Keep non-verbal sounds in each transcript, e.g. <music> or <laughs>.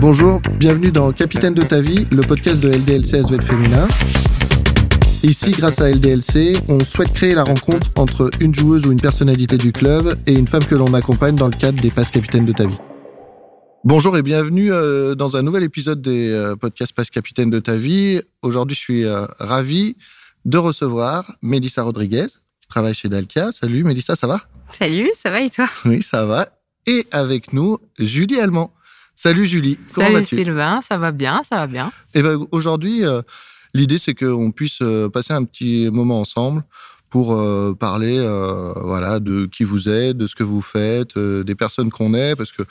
Bonjour, bienvenue dans Capitaine de ta vie, le podcast de LDLC SV Féminin. Ici, grâce à LDLC, on souhaite créer la rencontre entre une joueuse ou une personnalité du club et une femme que l'on accompagne dans le cadre des passes capitaines de ta vie. Bonjour et bienvenue euh, dans un nouvel épisode des euh, podcasts Passe Capitaine de ta vie. Aujourd'hui, je suis euh, ravi de recevoir Mélissa Rodriguez, qui travaille chez Dalkia. Salut Mélissa, ça va? Salut, ça va et toi? Oui, ça va. Et avec nous, Julie Allemand. Salut Julie, comment vas-tu? Salut Sylvain, ça va bien, ça va bien. Et eh ben aujourd'hui, l'idée c'est qu'on puisse passer un petit moment ensemble pour parler voilà de qui vous êtes, de ce que vous faites, des personnes qu'on est, parce que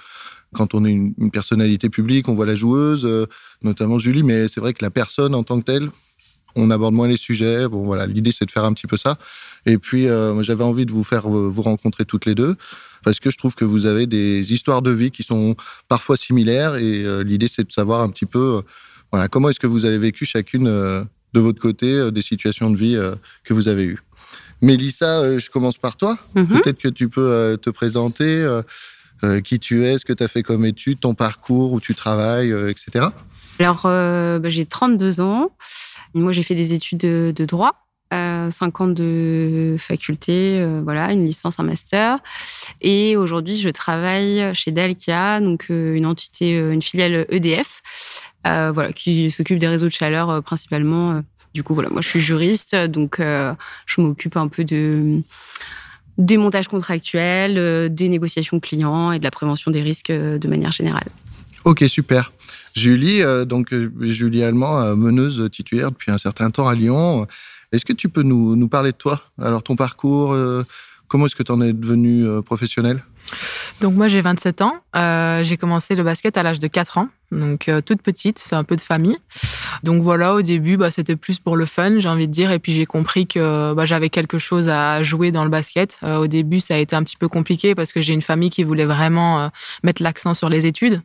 quand on est une, personnalité publique, on voit la joueuse, euh, notamment Julie, mais c'est vrai que la personne en tant que telle, on aborde moins les sujets. Bon, voilà, l'idée c'est de faire un petit peu ça. Et puis, euh, j'avais envie de vous faire euh, vous rencontrer toutes les deux parce que je trouve que vous avez des histoires de vie qui sont parfois similaires et l'idée c'est de savoir un petit peu, voilà, comment est-ce que vous avez vécu chacune de votre côté des situations de vie que vous avez eues. Mélissa, je commence par toi. Mm-hmm. Peut-être que tu peux te présenter. Euh, qui tu es, ce que tu as fait comme études, ton parcours, où tu travailles, euh, etc. Alors, euh, bah, j'ai 32 ans. Moi, j'ai fait des études de, droit. 5 ans de faculté, voilà, une licence, un master. Et aujourd'hui, je travaille chez Dalkia, donc une entité, une filiale EDF, voilà, qui s'occupe des réseaux de chaleur principalement. Du coup, voilà, moi, je suis juriste, donc je m'occupe un peu de des montages contractuels, euh, des négociations clients et de la prévention des risques euh, de manière générale. Ok, super. Julie, euh, donc Julie Allemand, meneuse titulaire depuis un certain temps à Lyon. Est-ce que tu peux nous, parler de toi? Alors, ton parcours, comment est-ce que tu en es devenue professionnelle donc moi j'ai 27 ans, euh, j'ai commencé le basket à l'âge de 4 ans, donc euh, toute petite, un peu de famille. Donc voilà, au début bah, c'était plus pour le fun, j'ai envie de dire, et puis j'ai compris que bah, j'avais quelque chose à jouer dans le basket. Euh, au début ça a été un petit peu compliqué parce que j'ai une famille qui voulait vraiment mettre l'accent sur les études,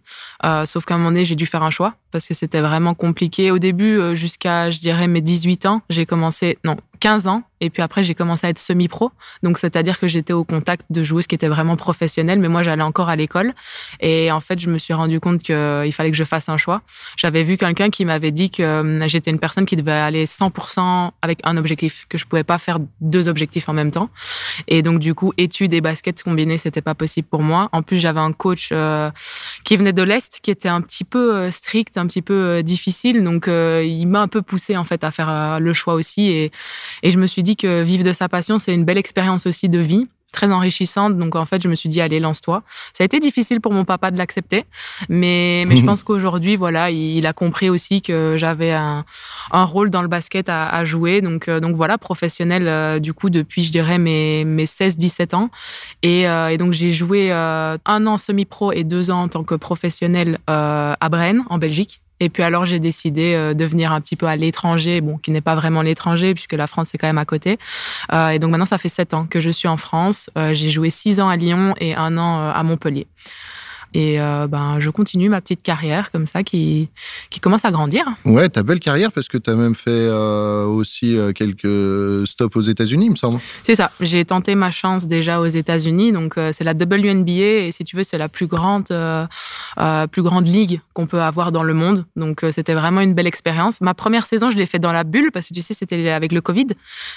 sauf qu'à un moment donné j'ai dû faire un choix parce que c'était vraiment compliqué. Au début, jusqu'à je dirais mes 18 ans, j'ai commencé, non 15 ans, et puis après j'ai commencé à être semi-pro, donc c'est-à-dire que j'étais au contact de joueuses qui étaient vraiment professionnelles, mais moi j'allais encore à l'école. Et en fait, je me suis rendu compte qu'il fallait que je fasse un choix. J'avais vu quelqu'un qui m'avait dit que euh, j'étais une personne qui devait aller 100% avec un objectif, que je pouvais pas faire deux objectifs en même temps. Et donc, du coup, études et basket combinés, c'était pas possible pour moi. En plus, j'avais un coach euh, qui venait de l'Est, qui était un petit peu euh, strict, un petit peu difficile. Donc, il m'a un peu poussé, en fait, à faire le choix aussi. Et, et je me suis dit que vivre de sa passion, c'est une belle expérience aussi de vie très enrichissante. Donc, en fait, je me suis dit, allez, lance-toi. Ça a été difficile pour mon papa de l'accepter, mais, mais je pense qu'aujourd'hui, voilà, il, a compris aussi que j'avais un, un, rôle dans le basket à, à jouer. Donc, euh, donc voilà, professionnel, euh, du coup, depuis, je dirais, mes, mes 16-17 ans. Et, euh, et, donc, j'ai joué un an semi-pro et deux ans en tant que professionnel à Brenne, en Belgique. Et puis alors j'ai décidé euh, de venir un petit peu à l'étranger, bon qui n'est pas vraiment l'étranger puisque la France est quand même à côté. Euh, et donc maintenant ça fait sept ans que je suis en France. Euh, j'ai joué six ans à Lyon et un an à Montpellier. Et euh, ben, je continue ma petite carrière comme ça qui, qui commence à grandir. Ouais, ta belle carrière parce que tu as même fait euh, aussi euh, quelques stops aux États-Unis, il me semble. C'est ça. J'ai tenté ma chance déjà aux États-Unis. Donc, c'est la WNBA et si tu veux, c'est la plus grande, plus grande ligue qu'on peut avoir dans le monde. Donc, c'était vraiment une belle expérience. Ma première saison, je l'ai fait dans la bulle parce que tu sais, c'était avec le Covid.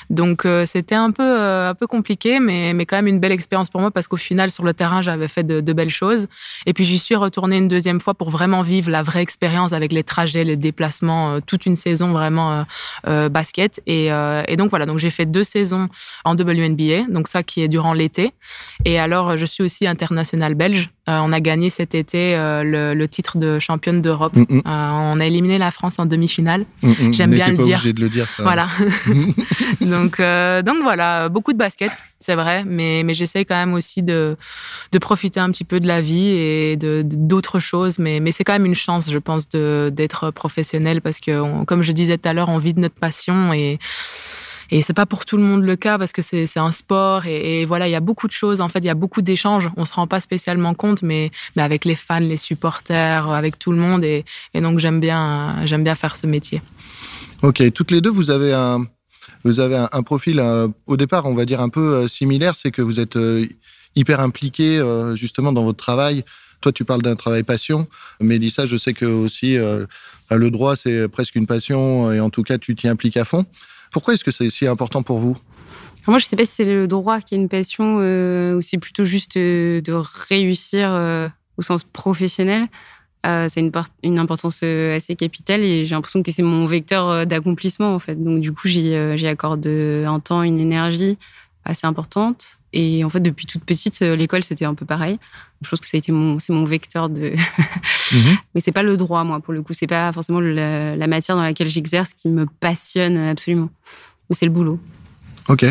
Donc, c'était un peu, un peu compliqué, mais, mais quand même une belle expérience pour moi parce qu'au final, sur le terrain, j'avais fait de, de belles choses. Et puis j'y suis retournée une deuxième fois pour vraiment vivre la vraie expérience avec les trajets, les déplacements, euh, toute une saison vraiment euh, euh, basket. Et, donc voilà, donc j'ai fait deux saisons en WNBA, donc ça qui est durant l'été. Et alors je suis aussi internationale belge. on a gagné cet été le, titre de championne d'Europe. Mm, mm. on a éliminé la France en demi-finale. Mm, J'aime bien le pas dire. De le dire ça. Voilà. <laughs> <laughs> donc donc voilà, beaucoup de basket, c'est vrai, mais mais j'essaie quand même aussi de de profiter un petit peu de la vie et d'autres choses. Mais, c'est quand même une chance, je pense, d'être professionnel parce que, comme je disais tout à l'heure, on vit de notre passion et et c'est pas pour tout le monde le cas parce que c'est un sport et, voilà, il y a beaucoup de choses. En fait, il y a beaucoup d'échanges. On se rend pas spécialement compte, mais, avec les fans, les supporters, avec tout le monde. Et, et donc, j'aime bien, j'aime bien faire ce métier. Ok, toutes les deux, vous avez un, vous avez un, profil euh, au départ, on va dire un peu euh, similaire. C'est que vous êtes euh, hyper impliqués justement dans votre travail. Toi, tu parles d'un travail passion. Mélissa, je sais que aussi le droit, c'est presque une passion et en tout cas, tu t'y impliques à fond. Pourquoi est-ce que c'est si important pour vous? Moi, je ne sais pas si c'est le droit qui est une passion ou c'est plutôt juste de réussir au sens professionnel. Euh, c'est une, une, importance euh, assez capitale et j'ai l'impression que c'est mon vecteur euh, d'accomplissement en fait. Donc du coup, j'y accorde un temps, une énergie assez importante. Et en fait, depuis toute petite, l'école c'était un peu pareil. Je pense que ça a été mon, c'est mon vecteur de. <laughs> Mhm. Mais c'est pas le droit, moi, pour le coup. C'est pas forcément la matière dans laquelle j'exerce qui me passionne absolument. Mais c'est le boulot. Ok.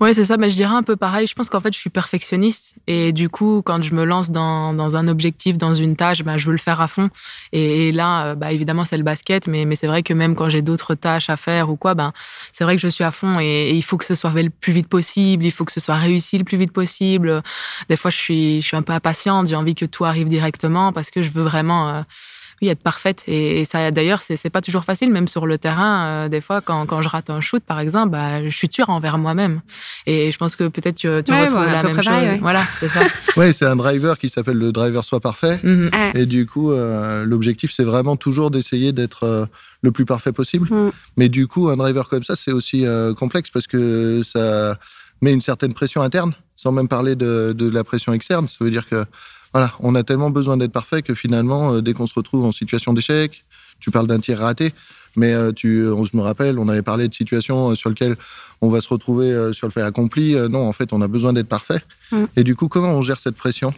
Ouais, c'est ça. Mais je dirais un peu pareil. Je pense qu'en fait, je suis perfectionniste. Et du coup, quand je me lance dans, dans un objectif, dans une tâche, bah, je veux le faire à fond. Et, là, euh, bah, évidemment, c'est le basket. Mais, mais c'est vrai que même quand j'ai d'autres tâches à faire ou quoi, ben, c'est vrai que je suis à fond. Et, il faut que ce soit fait le plus vite possible. Il faut que ce soit réussi le plus vite possible. Des fois, je suis, je suis un peu impatiente. J'ai envie que tout arrive directement parce que je veux vraiment. Euh, oui, être parfaite. Et, ça, d'ailleurs, c'est pas toujours facile, même sur le terrain. Euh, des fois, quand, quand, je rate un shoot, par exemple, bah, je suis dure envers moi-même. Et je pense que peut-être tu, tu retrouves la même chose. Voilà, c'est ça. <laughs> oui, c'est un driver qui s'appelle le driver soit parfait. Mhm. Et du coup, euh, l'objectif, c'est vraiment toujours d'essayer d'être euh, le plus parfait possible. Mhm. Mais du coup, un driver comme ça, c'est aussi complexe parce que ça met une certaine pression interne, sans même parler de, de la pression externe. Ça veut dire que voilà, on a tellement besoin d'être parfait que finalement, euh, dès qu'on se retrouve en situation d'échec, tu parles d'un tir raté, mais euh, tu, je me rappelle, on avait parlé de situations euh, sur lesquelles on va se retrouver sur le fait accompli. Non, en fait, on a besoin d'être parfait. Mm. Et du coup, comment on gère cette pression?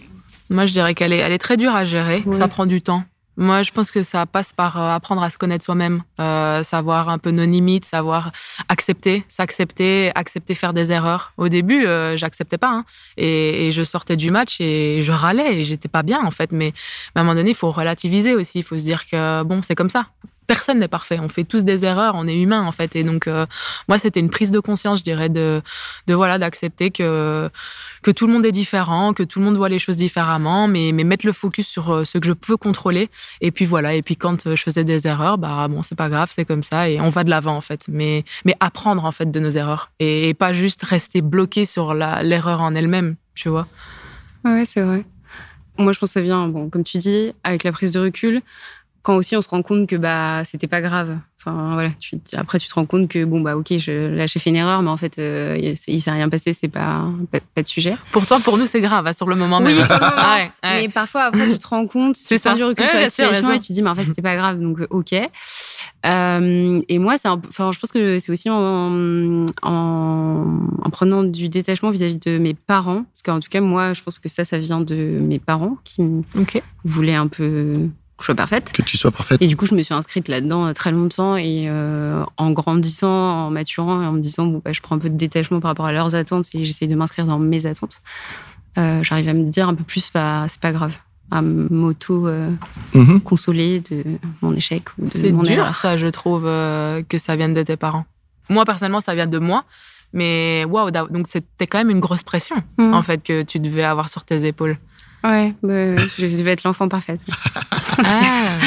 Moi, je dirais qu'elle est, elle est très dure à gérer. Ça prend du temps. Moi, je pense que ça passe par euh, apprendre à se connaître soi-même, euh, savoir un peu nos limites, savoir accepter, s'accepter, accepter faire des erreurs. Au début, euh, j'acceptais pas, hein, et, et, je sortais du match et je râlais et j'étais pas bien en fait. Mais, mais à un moment donné, il faut relativiser aussi. Il faut se dire que bon, c'est comme ça personne n'est parfait. On fait tous des erreurs, on est humain en fait. Et donc euh, moi, c'était une prise de conscience, je dirais, de, voilà, d'accepter que que tout le monde est différent, que tout le monde voit les choses différemment, mais mais mettre le focus sur euh, ce que je peux contrôler. Et puis voilà. Et puis quand euh, je faisais des erreurs, bah bon, c'est pas grave, c'est comme ça et on va de l'avant en fait. Mais mais apprendre en fait de nos erreurs et, pas juste rester bloqué sur l'erreur en elle-même, tu vois. Ouais, c'est vrai. Moi, je pense que ça vient, bon, comme tu dis, avec la prise de recul quand aussi on se rend compte que bah c'était pas grave. Enfin voilà, tu, après tu te rends compte que bon bah ok, je, là j'ai fait une erreur, mais en fait euh, il s'est rien passé, c'est pas, pas, de sujet. Pourtant pour nous c'est grave hein, sur le moment oui, <laughs> même. Ah mais parfois après tu te rends compte, tu prends du recul sur la situation et tu te dis mais en fait c'était pas grave donc euh, ok. Euh, et moi c'est enfin je pense que c'est aussi en, en, prenant du détachement vis-à-vis de mes parents parce qu'en tout cas moi je pense que ça ça vient de mes parents qui voulaient un peu que je sois parfaite. Que tu sois parfaite. Et du coup, je me suis inscrite là-dedans euh, très longtemps et euh, en grandissant, en maturant et en me disant, bon, bah, je prends un peu de détachement par rapport à leurs attentes et j'essaye de m'inscrire dans mes attentes, euh, j'arrive à me dire un peu plus, bah, c'est pas grave à m'auto-consoler mhm. de mon échec. C'est dur, ça, je trouve, que ça vienne de tes parents. Moi, personnellement, ça vient de moi. Mais waouh, donc c'était quand même une grosse pression, mhm. en fait, que tu devais avoir sur tes épaules. Ouais, bah, je vais être l'enfant parfaite. Ah,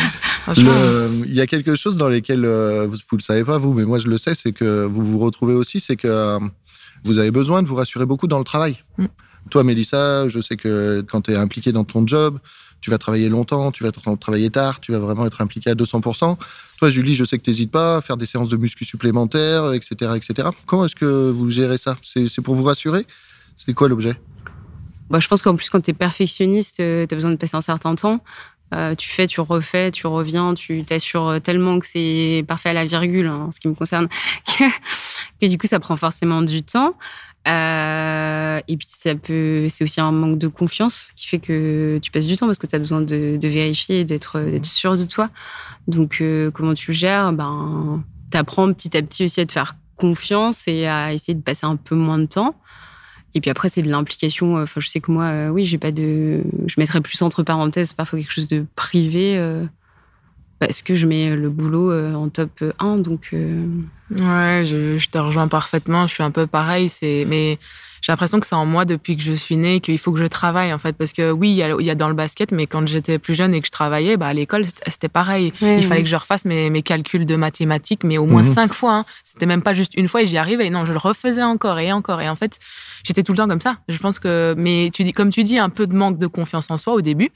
<laughs> il y a quelque chose dans lesquels euh, vous, ne le savez pas vous, mais moi je le sais, c'est que vous vous retrouvez aussi, c'est que euh, vous avez besoin de vous rassurer beaucoup dans le travail. Mm. Toi, Mélissa, je sais que quand tu es impliqué dans ton job, tu vas travailler longtemps, tu vas travailler tard, tu vas vraiment être impliqué à 200%. Toi, Julie, je sais que tu n'hésites pas à faire des séances de muscu supplémentaires, etc. etc. Comment est-ce que vous gérez ça? C'est pour vous rassurer? C'est quoi l'objet? Bah, je pense qu'en plus, quand tu es perfectionniste, euh, tu as besoin de passer un certain temps. Euh, tu fais, tu refais, tu reviens, tu t'assures tellement que c'est parfait à la virgule, hein, en ce qui me concerne, <laughs> que, du coup, ça prend forcément du temps. Euh, et puis, ça peut, c'est aussi un manque de confiance qui fait que tu passes du temps parce que tu as besoin de, vérifier, d'être, d'être sûr de toi. Donc, comment tu gères? Ben, Tu apprends petit à petit aussi à te faire confiance et à essayer de passer un peu moins de temps. Et puis après, c'est de l'implication. Enfin, je sais que moi, euh, oui, j'ai pas de. Je mettrais plus entre parenthèses parfois quelque chose de privé euh, parce que je mets le boulot euh, en top 1. Donc. Ouais, je, te rejoins parfaitement. Je suis un peu pareil. C'est mais j'ai l'impression que c'est en moi depuis que je suis née, qu'il faut que je travaille en fait. Parce que oui, il y, a, dans le basket, mais quand j'étais plus jeune et que je travaillais, bah, à l'école, c'était pareil. il fallait que je refasse mes, mes, calculs de mathématiques, mais au moins mhm. cinq fois. Hein. C'était même pas juste une fois et j'y arrivais. Non, je le refaisais encore et encore. Et en fait, j'étais tout le temps comme ça. Je pense que, mais tu dis, comme tu dis, un peu de manque de confiance en soi au début.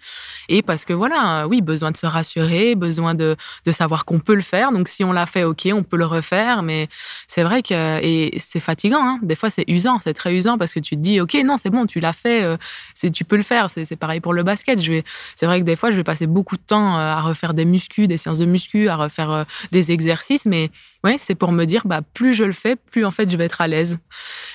Et parce que voilà, oui, besoin de se rassurer, besoin de, de savoir qu'on peut le faire. Donc si on l'a fait, ok, on peut le refaire. Mais c'est vrai que, et c'est fatigant. Hein. Des fois, c'est usant, c'est très usant parce que tu te dis, ok, non, c'est bon, tu l'as fait, euh, c'est, tu peux le faire. C'est, pareil pour le basket. Je vais, c'est vrai que des fois, je vais passer beaucoup de temps euh, à refaire des muscu, des séances de muscu, à refaire euh, des exercices, mais ouais, c'est pour me dire, bah, plus je le fais, plus en fait, je vais être à l'aise.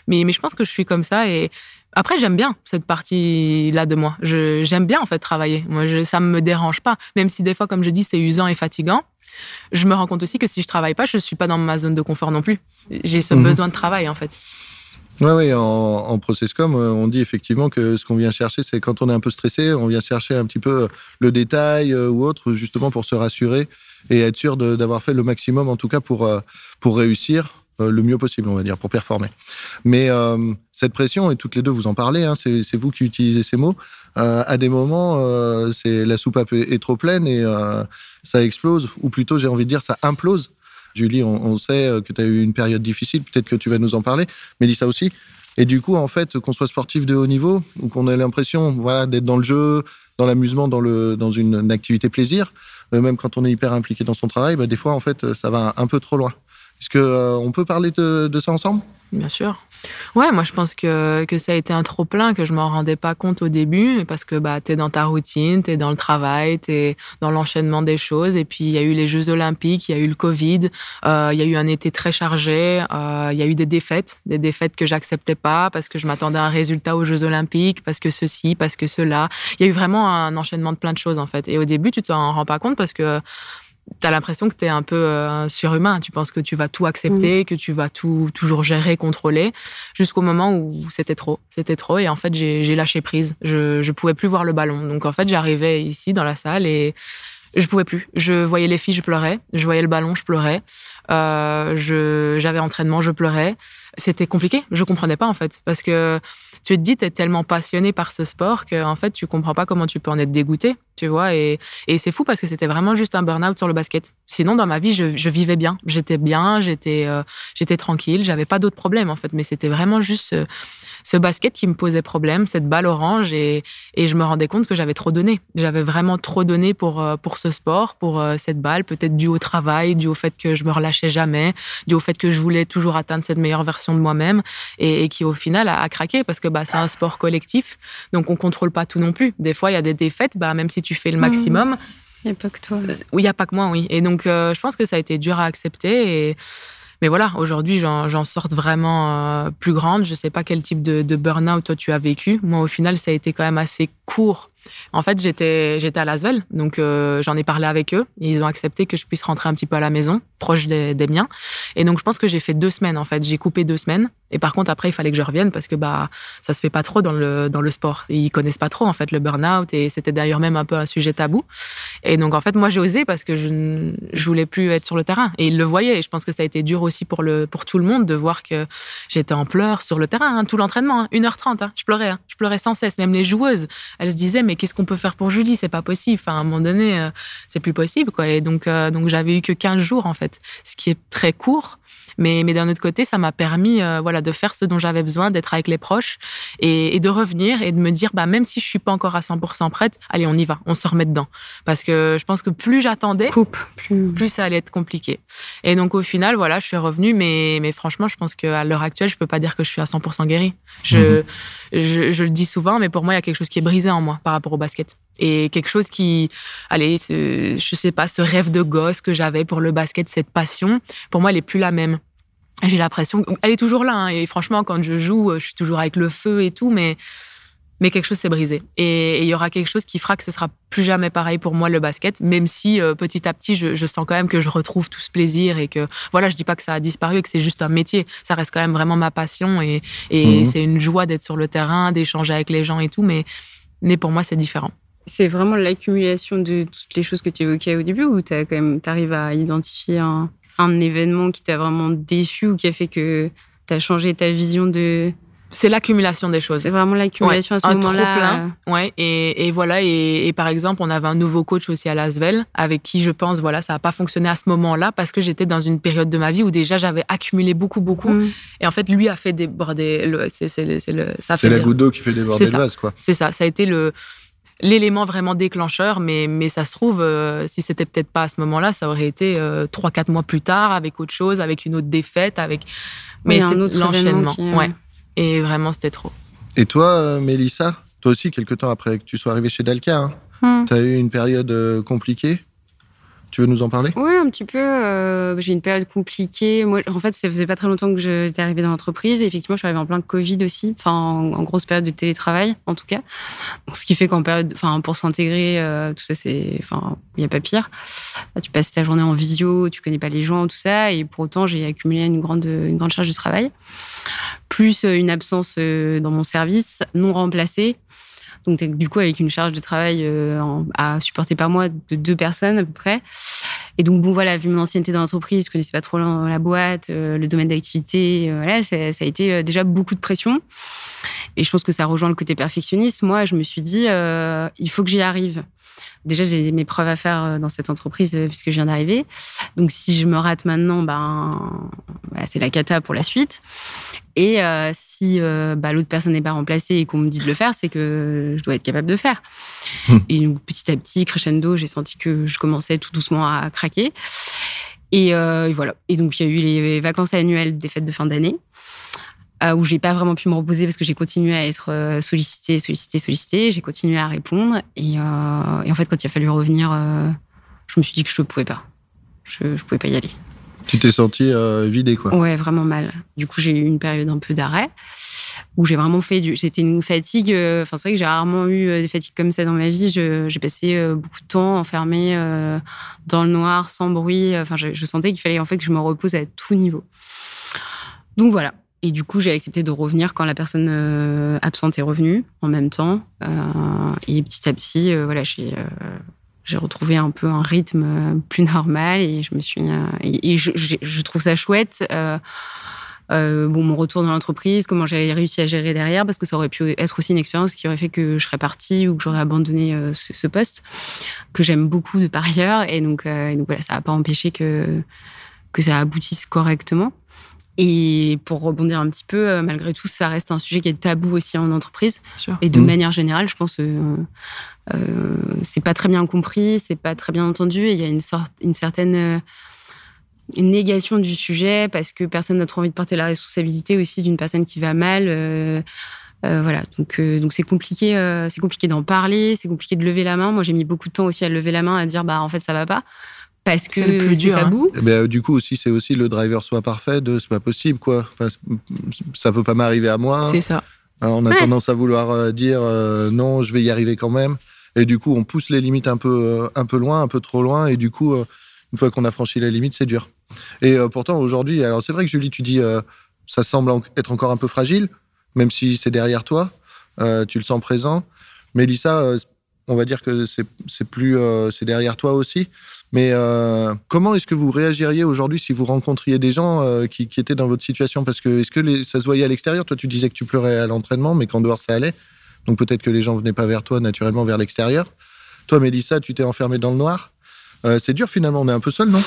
Mais, mais je pense que je suis comme ça et après, j'aime bien cette partie-là de moi. J'aime bien en fait travailler. Moi, je, ça me dérange pas, même si des fois, comme je dis, c'est usant et fatigant. Je me rends compte aussi que si je travaille pas, je suis pas dans ma zone de confort non plus. J'ai ce mhm. besoin de travail en fait. Oui, oui, en, en com, euh, on dit effectivement que ce qu'on vient chercher, c'est quand on est un peu stressé, on vient chercher un petit peu le détail euh, ou autre, justement pour se rassurer et être sûr d'avoir fait le maximum, en tout cas pour, euh, pour réussir le mieux possible, on va dire, pour performer. Mais cette pression, et toutes les deux vous en parlez, hein, c'est vous qui utilisez ces mots, à des moments, c'est la soupape est, trop pleine et ça explose, ou plutôt j'ai envie de dire ça implose Julie, on, sait euh, que tu as eu une période difficile, peut-être que tu vas nous en parler. Mélissa aussi. Et du coup, en fait, qu'on soit sportif de haut niveau ou qu'on ait l'impression voilà, d'être dans le jeu, dans l'amusement, dans, une, activité plaisir, euh, même quand on est hyper impliqué dans son travail, bah, des fois, en fait, ça va un peu trop loin. Est-ce qu'on euh, peut parler de ça ensemble? Bien sûr. Ouais, moi je pense que, que ça a été un trop plein, que je m'en rendais pas compte au début, parce que bah, tu es dans ta routine, tu es dans le travail, tu es dans l'enchaînement des choses. Et puis il y a eu les Jeux Olympiques, il y a eu le Covid, euh, il y a eu un été très chargé, euh, il y a eu des défaites, des défaites que j'acceptais pas parce que je m'attendais à un résultat aux Jeux Olympiques, parce que ceci, parce que cela. Il y a eu vraiment un enchaînement de plein de choses en fait. Et au début, tu t'en rends pas compte parce que tu as l'impression que tu es un peu euh, surhumain. Tu penses que tu vas tout accepter, mm. que tu vas tout toujours gérer, contrôler, jusqu'au moment où c'était trop. C'était trop. Et en fait, j'ai lâché prise. Je ne pouvais plus voir le ballon. Donc, en fait, j'arrivais ici dans la salle et je pouvais plus. Je voyais les filles, je pleurais. Je voyais le ballon, je pleurais. Euh, j'avais entraînement, je pleurais. C'était compliqué. Je comprenais pas, en fait. Parce que tu te dis, tu es tellement passionné par ce sport que en fait, tu comprends pas comment tu peux en être dégoûté, tu vois. Et, et c'est fou parce que c'était vraiment juste un burn-out sur le basket. Sinon, dans ma vie, je, je vivais bien. J'étais bien, j'étais euh, j'étais tranquille, j'avais pas d'autres problèmes, en fait. Mais c'était vraiment juste ce basket qui me posait problème, cette balle orange, et, et je me rendais compte que j'avais trop donné. J'avais vraiment trop donné pour, euh, pour ce sport, pour euh, cette balle, peut-être dû au travail, dû au fait que je me relâchais jamais, dû au fait que je voulais toujours atteindre cette meilleure version de moi-même, et, qui au final a, craqué parce que bah, c'est un sport collectif, donc on contrôle pas tout non plus. Des fois, il y a des défaites, bah, même si tu fais le mmh. Il n'y a pas que toi. Oui, il n'y a pas que moi, oui. Et donc, euh, je pense que ça a été dur à accepter. Et, mais voilà, aujourd'hui, j'en sorte vraiment euh, plus grande. Je ne sais pas quel type de, de burn-out toi tu as vécu. Moi, au final, ça a été quand même assez court en fait, j'étais j'étais à Lasvel, donc euh, j'en ai parlé avec eux. Et ils ont accepté que je puisse rentrer un petit peu à la maison, proche des, miens. Et donc je pense que j'ai fait deux semaines en fait. J'ai coupé deux semaines. Et par contre après il fallait que je revienne parce que bah ça se fait pas trop dans le dans le sport. Ils connaissent pas trop en fait le burn-out et c'était d'ailleurs même un peu un sujet tabou. Et donc en fait moi j'ai osé parce que je je voulais plus être sur le terrain. Et ils le voyaient. Et je pense que ça a été dur aussi pour le pour tout le monde de voir que j'étais en pleurs sur le terrain, hein, tout l'entraînement, 1h30. Hein. Je pleurais, hein. je pleurais sans cesse. Même les joueuses, elles se disaient mais qu'est-ce qu'on peut faire pour Julie? C'est pas possible. Enfin, à un moment donné, euh, c'est plus possible, quoi. Et donc, euh, donc j'avais eu que 15 jours, en fait, ce qui est très court. Mais, mais d'un autre côté, ça m'a permis euh, voilà, de faire ce dont j'avais besoin, d'être avec les proches et, de revenir et de me dire, bah, même si je suis pas encore à 100% prête, allez, on y va, on se remet dedans. Parce que je pense que plus j'attendais, plus... plus... ça allait être compliqué. Et donc, au final, voilà, je suis revenue, mais, mais franchement, je pense qu'à l'heure actuelle, je peux pas dire que je suis à 100% guérie. Je, mhm. je, je, le dis souvent, mais pour moi, il y a quelque chose qui est brisé en moi par rapport au basket. Et quelque chose qui, allez, ce, je sais pas, ce rêve de gosse que j'avais pour le basket, cette passion, pour moi, elle est plus la même. J'ai l'impression, elle est toujours là. Hein, et franchement, quand je joue, je suis toujours avec le feu et tout, mais mais quelque chose s'est brisé. Et il y aura quelque chose qui fera que ce sera plus jamais pareil pour moi le basket, même si euh, petit à petit, je, sens quand même que je retrouve tout ce plaisir et que, voilà, je dis pas que ça a disparu et que c'est juste un métier. Ça reste quand même vraiment ma passion et, et mhm. c'est une joie d'être sur le terrain, d'échanger avec les gens et tout, mais, mais pour moi, c'est différent. C'est vraiment l'accumulation de toutes les choses que tu évoquais au début ou tu arrives à identifier un, un événement qui t'a vraiment déçu ou qui a fait que tu as changé ta vision de, c'est l'accumulation des choses. C'est vraiment l'accumulation à ce moment-là. plein. Ouais. Et, et voilà. Et, et, par exemple, on avait un nouveau coach aussi à Lasvel avec qui je pense, voilà, ça n'a pas fonctionné à ce moment-là parce que j'étais dans une période de ma vie où déjà j'avais accumulé beaucoup, beaucoup. Mm. Et en fait, lui a fait déborder. C'est le. C'est la goutte d'eau qui fait déborder le vase, quoi. C'est ça. Ça a été le l'élément vraiment déclencheur, mais, mais ça se trouve, euh, si c'était peut-être pas à ce moment-là, ça aurait été euh, trois, quatre mois plus tard, avec autre chose, avec une autre défaite, avec. Mais c'est l'enchaînement. Ouais. Et vraiment, c'était trop. Et toi, euh, Mélissa, toi aussi, quelques temps après que tu sois arrivée chez Dalka, hein, hmm. tu as eu une période compliquée? Tu veux nous en parler? Oui, un petit peu. Euh, j'ai une période compliquée. Moi, en fait, ça faisait pas très longtemps que j'étais arrivée dans l'entreprise. Effectivement, je suis arrivée en plein Covid aussi. Enfin, en, grosse période de télétravail, en tout cas. ce qui fait qu'en période, enfin, pour s'intégrer, euh, tout ça, c'est, enfin, il n'y a pas pire. tu passes ta journée en visio, tu connais pas les gens, tout ça. Et pour autant, j'ai accumulé une grande, une grande charge de travail. Plus euh, une absence dans mon service non remplacée. Donc, du coup, avec une charge de travail euh, à supporter par mois de deux personnes à peu près. Et donc, bon, voilà, vu mon ancienneté dans l'entreprise, je connaissais pas trop la, boîte, euh, le domaine d'activité, euh, voilà, ça, a été déjà beaucoup de pression. Et je pense que ça rejoint le côté perfectionniste. Moi, je me suis dit, il faut que j'y arrive. Déjà, j'ai mes preuves à faire dans cette entreprise puisque je viens d'arriver. Donc, si je me rate maintenant, ben, c'est la cata pour la suite. Et euh, si euh, bah, l'autre personne n'est pas remplacée et qu'on me dit de le faire, c'est que je dois être capable de faire. Hmm. Et donc, petit à petit, crescendo, j'ai senti que je commençais tout doucement à craquer. Et, euh, voilà. Et donc, il y a eu les vacances annuelles des fêtes de fin d'année, où j'ai pas vraiment pu me reposer parce que j'ai continué à être sollicitée, sollicitée, sollicitée. J'ai continué à répondre. Et, et, en fait, quand il a fallu revenir, je me suis dit que je ne pouvais pas. Je ne pouvais pas y aller. Tu t'es senti euh, vidé, quoi. Ouais, vraiment mal. Du coup, j'ai eu une période un peu d'arrêt où j'ai vraiment fait du. C'était une fatigue. Euh, enfin, c'est vrai que j'ai rarement eu euh, des fatigues comme ça dans ma vie. J'ai passé beaucoup de temps enfermée dans le noir, sans bruit. Enfin, je, sentais qu'il fallait en fait que je me repose à tout niveau. Donc voilà. Et du coup, j'ai accepté de revenir quand la personne absente est revenue en même temps. et petit à petit, voilà, j'ai j'ai retrouvé un peu un rythme euh, plus normal et je me suis euh, et, je, trouve ça chouette euh, bon mon retour dans l'entreprise comment j'ai réussi à gérer derrière parce que ça aurait pu être aussi une expérience qui aurait fait que je serais partie ou que j'aurais abandonné ce, poste que j'aime beaucoup de par ailleurs et donc, donc voilà ça n'a pas empêché que que ça aboutisse correctement et pour rebondir un petit peu, euh, malgré tout, ça reste un sujet qui est tabou aussi en entreprise. Et de mmh. manière générale, je pense que euh, euh, c'est pas très bien compris, c'est pas très bien entendu. Et il y a une, sorte, une certaine euh, négation du sujet parce que personne n'a trop envie de porter la responsabilité aussi d'une personne qui va mal. voilà, donc donc c'est compliqué, c'est compliqué d'en parler, c'est compliqué de lever la main. Moi, j'ai mis beaucoup de temps aussi à lever la main, à dire bah en fait ça va pas parce que c'est hein. tabou. Eh ben, du coup aussi c'est aussi le driver soit parfait de c'est pas possible quoi. Enfin, ça peut pas m'arriver à moi. C'est ça. Hein, on a tendance à vouloir euh, dire euh, non, je vais y arriver quand même. Et du coup, on pousse les limites un peu, euh, un peu loin, un peu trop loin. Et du coup, une fois qu'on a franchi les limites, c'est dur. Et pourtant, aujourd'hui, alors c'est vrai que Julie, tu dis, ça semble être encore un peu fragile, même si c'est derrière toi, tu le sens présent. Mélissa, on va dire que c'est plus, c'est derrière toi aussi. Mais euh, comment est-ce que vous réagiriez aujourd'hui si vous rencontriez des gens euh, qui, étaient dans votre situation? Parce que est-ce que ça se voyait à l'extérieur? Toi, tu disais que tu pleurais à l'entraînement, mais qu'en dehors, ça allait. Donc peut-être que les gens venaient pas vers toi, naturellement vers l'extérieur. Toi, Mélissa, tu t'es enfermée dans le noir. Euh, c'est dur finalement, on est un peu seul, non?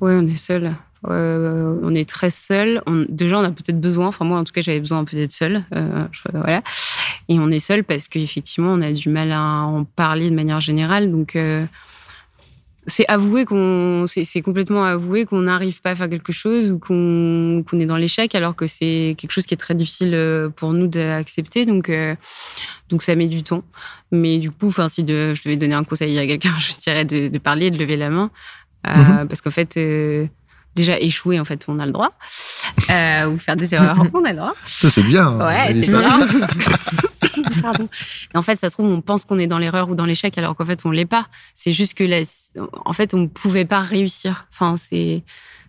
Oui, on est seul. on est très seul. déjà, on a peut-être besoin. Enfin, moi, en tout cas, j'avais besoin un peu d'être seul. voilà. Et on est seul parce qu'effectivement, on a du mal à en parler de manière générale. Donc, c'est avouer qu'on, c'est complètement avouer qu'on n'arrive pas à faire quelque chose ou qu'on est dans l'échec, alors que c'est quelque chose qui est très difficile euh, pour nous d'accepter. Donc, euh, donc ça met du temps. Mais du coup, enfin, si de, je devais donner un conseil à quelqu'un, <laughs> je dirais de, parler, de lever la main, euh, mhm. parce qu'en fait. Déjà échouer, en fait, on a le droit. ou faire des erreurs, <laughs> on a le droit. Ça, c'est bien. Hein, ouais, c'est bien. <laughs> Pardon. en fait, ça se trouve, on pense qu'on est dans l'erreur ou dans l'échec, alors qu'en fait, on l'est pas. C'est juste que, en fait, on ne pouvait pas réussir. Enfin, c'est,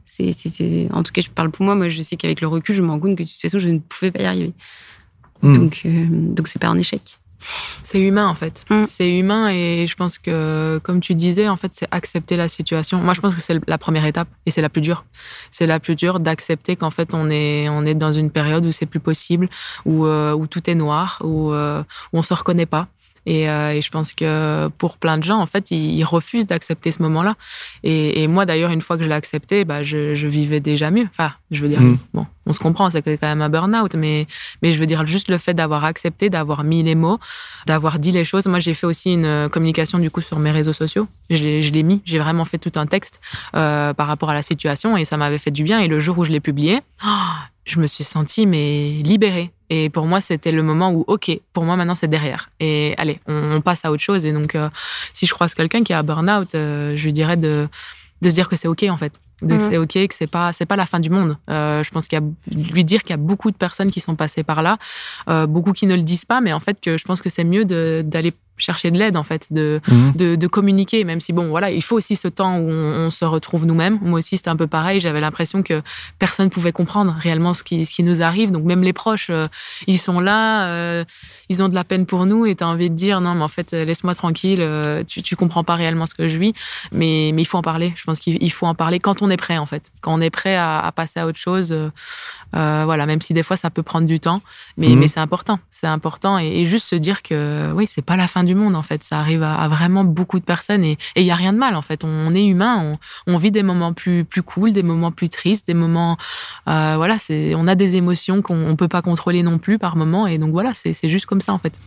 c'est, en tout cas, je parle pour moi. Moi, je sais qu'avec le recul, je me rends compte que de toute façon, je ne pouvais pas y arriver. Hmm. Donc, euh, donc, c'est pas un échec. C'est humain en fait. Mm. C'est humain et je pense que, comme tu disais, en fait, c'est accepter la situation. Moi, je pense que c'est la première étape et c'est la plus dure. C'est la plus dure d'accepter qu'en fait, on est, on est dans une période où c'est plus possible, où, euh, où tout est noir, où, euh, où on se reconnaît pas. Et, euh, et je pense que pour plein de gens, en fait, ils, ils refusent d'accepter ce moment-là. Et, et moi, d'ailleurs, une fois que je l'ai accepté, bah, je, je vivais déjà mieux. Enfin, je veux dire, Mm. bon, on se comprend, c'est quand même un burn-out, mais, mais je veux dire, juste le fait d'avoir accepté, d'avoir mis les mots, d'avoir dit les choses. Moi, j'ai fait aussi une euh, communication, du coup, sur mes réseaux sociaux. Je l'ai je l'ai mis, j'ai vraiment fait tout un texte euh, par rapport à la situation et ça m'avait fait du bien. Et le jour où je l'ai publié, oh, je me suis sentie, mais libérée. Et pour moi, c'était le moment où, OK, pour moi, maintenant, c'est derrière. Et allez, on, passe à autre chose. Et donc, euh, si je croise quelqu'un qui a un burn-out, euh, je lui dirais de, de se dire que c'est OK, en fait. Que Mhm. c'est OK, que c'est pas, c'est pas la fin du monde. Euh, je pense qu'il y a, lui dire qu'il y a beaucoup de personnes qui sont passées par là, euh, beaucoup qui ne le disent pas, mais en fait, que je pense que c'est mieux d'aller chercher de l'aide, en fait, de, Mhm. de, de communiquer, même si, bon, voilà, il faut aussi ce temps où on, on se retrouve nous-mêmes. Moi aussi, c'était un peu pareil. J'avais l'impression que personne pouvait comprendre réellement ce qui, ce qui nous arrive. Donc, même les proches, euh, ils sont là, euh, ils ont de la peine pour nous et tu as envie de dire, non, mais en fait, laisse-moi tranquille, euh, tu, tu comprends pas réellement ce que je vis. Mais, mais il faut en parler. Je pense qu'il il faut en parler quand on est prêt, en fait. Quand on est prêt à, à passer à autre chose. euh, euh, voilà, même si des fois, ça peut prendre du temps. Mais, Mhm. mais c'est important. C'est important. Et, et juste se dire que, oui, c'est pas la fin du monde, en fait. Ça arrive à, à vraiment beaucoup de personnes et il y a rien de mal, en fait. On, on est humain. On, on vit des moments plus, plus cool, des moments plus tristes, des moments, euh, voilà, c'est, on a des émotions qu'on on peut pas contrôler non plus par moment. Et donc, voilà, c'est, juste comme ça, en fait.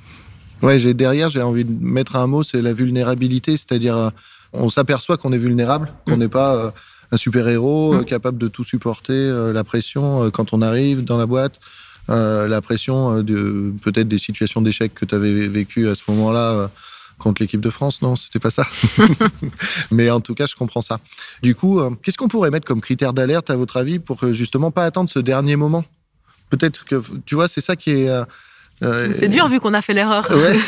Ouais, j'ai derrière, j'ai envie de mettre un mot, c'est la vulnérabilité, c'est-à-dire euh, on s'aperçoit qu'on est vulnérable, qu'on Mm. n'est pas un super-héros euh, Mm. capable de tout supporter, euh, la pression euh, quand on arrive dans la boîte, la pression de peut-être des situations d'échec que tu avais vécues à ce moment-là contre l'équipe de France, non, c'était pas ça. <laughs> Mais en tout cas, je comprends ça. Du coup, euh, qu'est-ce qu'on pourrait mettre comme critère d'alerte à votre avis pour justement pas attendre ce dernier moment? Peut-être que tu vois, c'est ça qui est euh, C'est dur vu qu'on a fait l'erreur. Ouais,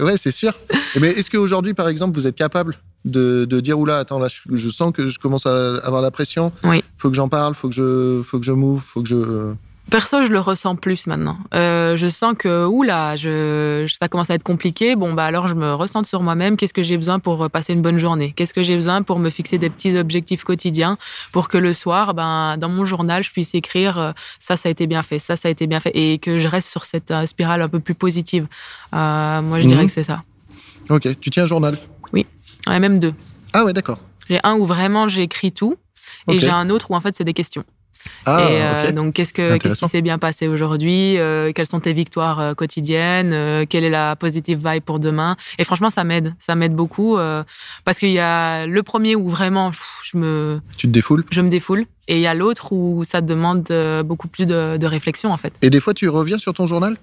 <laughs> ouais c'est sûr. Mais est-ce qu'aujourd'hui, par exemple, vous êtes capable de, de dire oula, attends, là, je, je sens que je commence à avoir la pression. Oui. Faut que j'en parle, faut que je, faut que je move, faut que je. Perso, je le ressens plus maintenant. Euh, je sens que, oula, je, ça commence à être compliqué. Bon, bah alors je me ressens sur moi-même. Qu'est-ce que j'ai besoin pour passer une bonne journée? Qu'est-ce que j'ai besoin pour me fixer des petits objectifs quotidiens pour que le soir, ben, dans mon journal, je puisse écrire euh, ça, ça a été bien fait, ça, ça a été bien fait, et que je reste sur cette euh, spirale un peu plus positive. Euh, moi, je Mhm. dirais que c'est ça. Ok, tu tiens un journal? Ouais, même deux. Ah ouais, d'accord. J'ai un où vraiment j'écris tout, et j'ai un autre où en fait c'est des questions. Ah, et euh, donc, qu'est-ce, que, qu'est-ce qui s'est bien passé aujourd'hui euh, Quelles sont tes victoires euh, quotidiennes Quelle est la positive vibe pour demain? Et franchement, ça m'aide. Ça m'aide beaucoup parce qu'il y a le premier où vraiment pff, je me, Tu te défoules? je me défoule et il y a l'autre où ça demande beaucoup plus de, de réflexion en fait. Et des fois, tu reviens sur ton journal?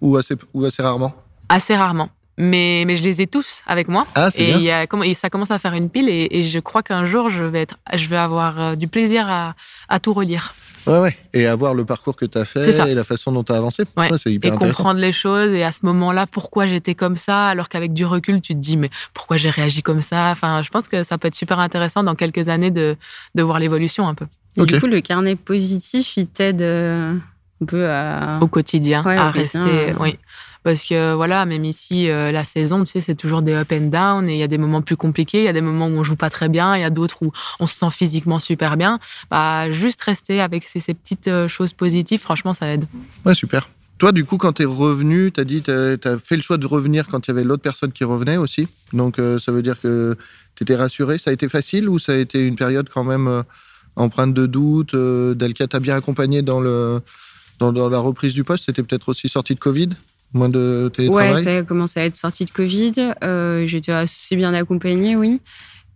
Ou assez, ou assez rarement? Assez rarement. Mais, mais je les ai tous avec moi. Ah, c'est Et, y a, comme- et ça commence à faire une pile et, et je crois qu'un jour, je vais, être, je vais avoir euh, du plaisir à, à tout relire. Ouais, ouais. Et avoir le parcours que tu as fait et la façon dont tu as avancé. Ouais. c'est et hyper intéressant. comprendre les choses et à ce moment-là pourquoi j'étais comme ça alors qu'avec du recul tu te dis mais pourquoi j'ai réagi comme ça? Enfin je pense que ça peut être super intéressant dans quelques années de, de voir l'évolution un peu Et. Du coup, le carnet positif, il t'aide euh, un peu à. au quotidien Ouais, à rester ouais. oui parce que voilà même ici euh, la saison tu sais c'est toujours des up and down et il y a des moments plus compliqués il y a des moments où on joue pas très bien il y a d'autres où on se sent physiquement super bien bah juste rester avec ces, petites euh, choses positives franchement ça aide Ouais, super. Toi, du coup, quand tu es revenu, tu as dit, tu as, fait le choix de revenir quand il y avait l'autre personne qui revenait aussi. Donc, euh, ça veut dire que tu étais rassuré. Ça a été facile ou ça a été une période quand même empreinte de doute euh, Delca t'a bien accompagné dans, le, dans la reprise du poste? C'était peut-être aussi sorti de Covid? Moins de Ouais, télétravail ça a commencé à être sorti de Covid. Euh, J'étais assez bien accompagnée, oui.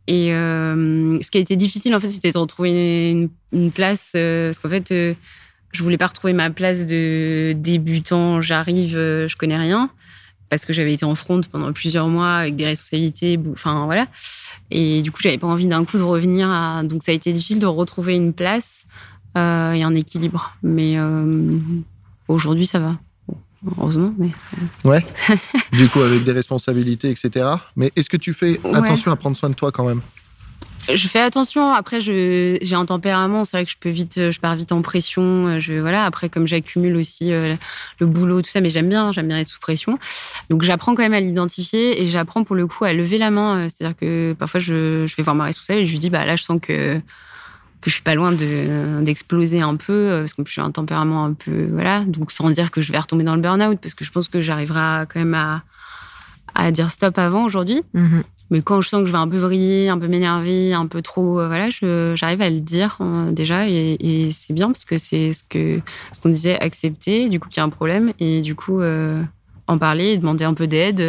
Et euh, ce qui a été difficile, en fait, c'était de retrouver une, place. euh, parce qu'en fait, euh, je voulais pas retrouver ma place de débutant. J'arrive, je connais rien. Parce que j'avais été en front pendant plusieurs mois avec des responsabilités. Enfin, voilà. Et du coup, j'avais pas envie d'un coup de revenir à. Donc, ça a été difficile de retrouver une place et un équilibre. Mais aujourd'hui, ça va. Heureusement, mais. <laughs> Du coup, avec des responsabilités, etc. Mais est-ce que tu fais Ouais. attention à prendre soin de toi quand même? Je fais attention. Après, j'ai un tempérament. C'est vrai que je peux vite, je pars vite en pression. Je voilà. Après, comme j'accumule aussi euh, le boulot, tout ça, mais j'aime bien, j'aime bien être sous pression. Donc, j'apprends quand même à l'identifier et j'apprends pour le coup à lever la main. Euh, c'est-à-dire que parfois, je, je, vais voir ma responsable et je lui dis, bah là, je sens que que je suis pas loin d'exploser un peu euh, parce que je suis un tempérament un peu voilà. Donc, sans dire que je vais retomber dans le burn-out parce que je pense que j'arriverai quand même à à dire stop avant aujourd'hui. Mm-hmm. Mais quand je sens que je vais un peu vriller, un peu m'énerver, un peu trop, euh, voilà, j'arrive à le dire euh, déjà et, c'est bien parce que c'est ce que ce qu'on disait, accepter du coup qu'il y a un problème et du coup euh, en parler, demander un peu d'aide.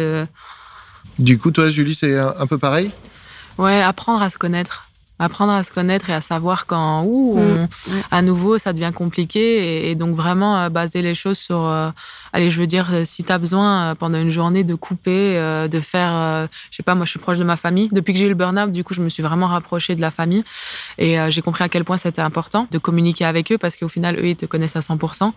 Du coup, toi, Julie, c'est un peu pareil? Ouais, apprendre à se connaître apprendre à se connaître et à savoir quand où mm. à nouveau ça devient compliqué et, donc vraiment euh, baser les choses sur euh, allez je veux dire euh, si tu as besoin pendant une journée de couper de faire je sais pas moi je suis proche de ma famille. Depuis que j'ai eu le burn-out du coup je me suis vraiment rapprochée de la famille et j'ai compris à quel point c'était important de communiquer avec eux parce qu'au final eux ils te connaissent à 100%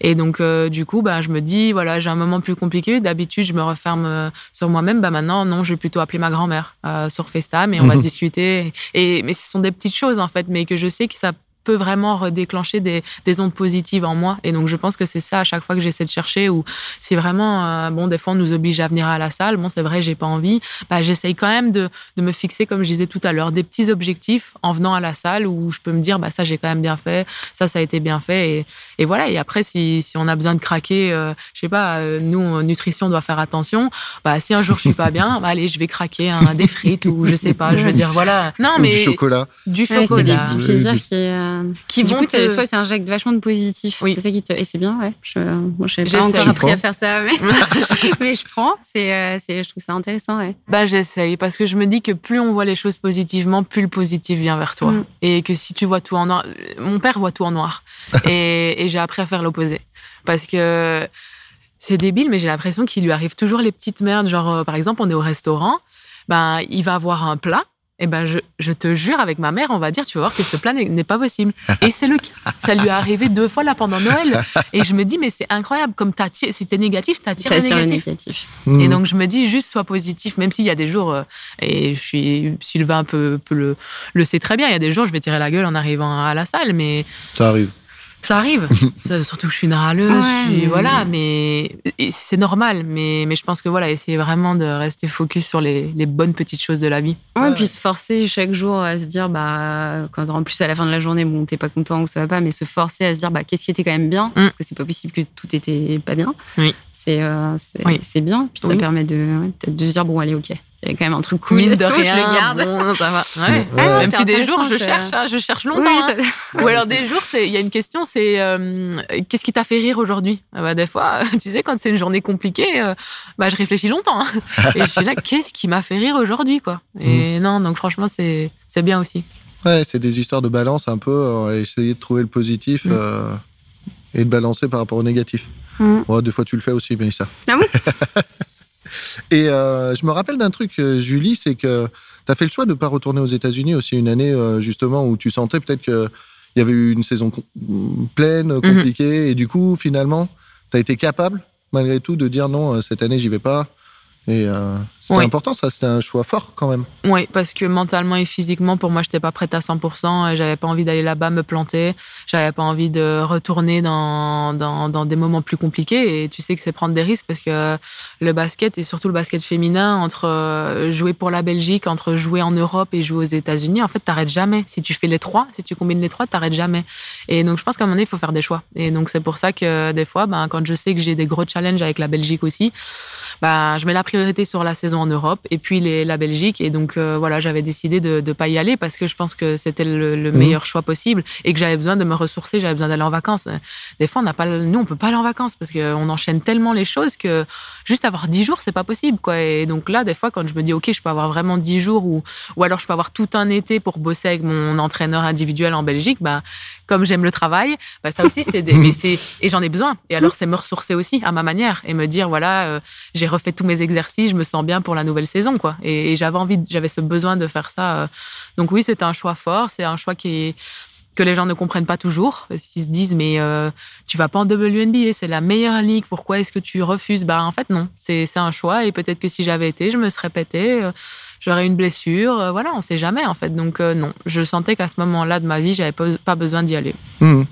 et donc du coup bah je me dis voilà j'ai un moment plus compliqué. D'habitude je me referme sur moi-même. Bah maintenant non je vais plutôt appeler ma grand-mère sur FaceTime et on va <laughs> discuter et mais ce sont des petites choses en fait, mais que je sais que ça peut vraiment redéclencher des, des, ondes positives en moi. Et donc, je pense que c'est ça à chaque fois que j'essaie de chercher ou si vraiment, euh, bon, des fois, on nous oblige à venir à la salle. Bon, c'est vrai, j'ai pas envie. Bah, j'essaye quand même de, de, me fixer, comme je disais tout à l'heure, des petits objectifs en venant à la salle où je peux me dire, bah, ça, j'ai quand même bien fait. Ça, ça a été bien fait. Et, et voilà. Et après, si, si, on a besoin de craquer, euh, je sais pas, euh, nous, nutrition, on doit faire attention. Bah, si un jour je suis pas bien, bah, allez, je vais craquer un, des frites ou je sais pas. Je veux dire, voilà. <laughs> Non, mais. Du chocolat. Du chocolat. c'est des petits plaisirs qui. Qui vont coup, te... toi, c'est un jet vachement de positif. Oui. C'est ça qui te. Et c'est bien, ouais. Je, moi, je pas encore appris à faire ça, mais, <laughs> mais je prends. C'est, euh, c'est, je trouve ça intéressant, ouais. Bah, j'essaye parce que je me dis que plus on voit les choses positivement, plus le positif vient vers toi. Mm. Et que si tu vois tout en noir. Mon père voit tout en noir. <laughs> et, et j'ai appris à faire l'opposé. Parce que c'est débile, mais j'ai l'impression qu'il lui arrive toujours les petites merdes. Genre, euh, par exemple, on est au restaurant, ben, il va avoir un plat eh ben, je, te jure, avec ma mère, on va dire, tu vas voir que ce plan n'est pas possible. Et c'est le cas. Ça lui est arrivé deux fois là pendant Noël. Et je me dis, mais c'est incroyable. Comme si t'es négatif, t'attires le négatif. négatif. Et donc, je me dis, juste sois positif, même s'il y a des jours, euh, et je suis, Sylvain peut, peut le, le sait très bien, il y a des jours, je vais tirer la gueule en arrivant à la salle, mais. Ça arrive. Ça arrive. <laughs> surtout que je suis une râleuse. voilà, mais c'est normal. Mais, mais je pense que voilà, essayer vraiment de rester focus sur les, les bonnes petites choses de la vie. Ouais, puis se forcer chaque jour à se dire, bah, quand en plus à la fin de la journée, bon, t'es pas content ou ça va pas, mais se forcer à se dire, bah, qu'est-ce qui était quand même bien, mm. parce que c'est pas possible que tout était pas bien. Oui. C'est euh, c'est bien. Puis ça permet de, de se dire, bon, allez, ok il y a quand même un truc cool. Mine de rien, je le garde. Bon, ça va. Ouais. Ah, même si des jours je cherche, hein, je cherche longtemps. Oui, hein. Ou alors des jours, il y a une question, c'est euh, qu'est-ce qui t'a fait rire aujourd'hui? Ah bah, Des fois, <laughs> tu sais, quand c'est une journée compliquée, euh, bah, je réfléchis longtemps. Hein. <laughs> Et je suis là, qu'est-ce qui m'a fait rire aujourd'hui quoi? Et mm. non, donc franchement, c'est bien aussi. Ouais, c'est des histoires de balance un peu, euh, essayer de trouver le positif mm. et de balancer par rapport au négatif. Mm. des fois, tu le fais aussi, Mélissa. Ah oui <laughs> Et euh, je me rappelle d'un truc, euh, Julie, c'est que tu as fait le choix de ne pas retourner aux États-Unis aussi une année, euh, justement, où tu sentais peut-être qu'il y avait eu une saison pleine, mhm. compliquée, et du coup, finalement, tu as été capable, malgré tout, de dire non, cette année, j'y vais pas. Et euh, c'était important, ça, c'était un choix fort quand même. Oui, parce que mentalement et physiquement, pour moi, je n'étais pas prête à 100%. J'avais pas envie d'aller là-bas me planter. J'avais pas envie de retourner dans, dans, dans, des moments plus compliqués. Et tu sais que c'est prendre des risques parce que le basket, et surtout le basket féminin, entre euh, jouer pour la Belgique, entre jouer en Europe et jouer aux États-Unis, en fait, t'arrêtes jamais. Si tu fais les trois, si tu combines les trois, t'arrêtes jamais. Et donc, je pense qu'à un moment donné, il faut faire des choix. Et donc, c'est pour ça que des fois, ben, quand je sais que j'ai des gros challenges avec la Belgique aussi, ben, je mets la priorité sur la saison en Europe et puis les, la Belgique. Et donc, euh, voilà, j'avais décidé de ne pas y aller parce que je pense que c'était le, mhm. meilleur choix possible et que j'avais besoin de me ressourcer, j'avais besoin d'aller en vacances. Des fois, on n'a pas, nous, on peut pas aller en vacances parce qu'on enchaîne tellement les choses que juste avoir 10 jours, c'est pas possible, quoi. Et donc là, des fois, quand je me dis, OK, je peux avoir vraiment 10 jours ou, ou alors je peux avoir tout un été pour bosser avec mon entraîneur individuel en Belgique, bah, comme j'aime le travail, bah, ça aussi, c'est des, <laughs> et j'en ai besoin. Et alors, c'est me ressourcer aussi à ma manière et me dire, voilà, euh, j'ai refait tous mes exercices, je me sens bien pour la nouvelle saison, quoi. Et, j'avais envie, j'avais ce besoin de faire ça. Euh. Donc oui, c'est un choix fort, c'est un choix qui que les gens ne comprennent pas toujours, qu'ils se disent mais euh, tu vas pas en WNBA, c'est la meilleure ligue, pourquoi est-ce que tu refuses? Bah en fait non, c'est un choix et peut-être que si j'avais été, je me serais pété j'aurai une blessure. voilà, on sait jamais en fait. Donc non, je sentais qu'à ce moment-là de ma vie, j'avais pas, pas besoin d'y aller. Mmh.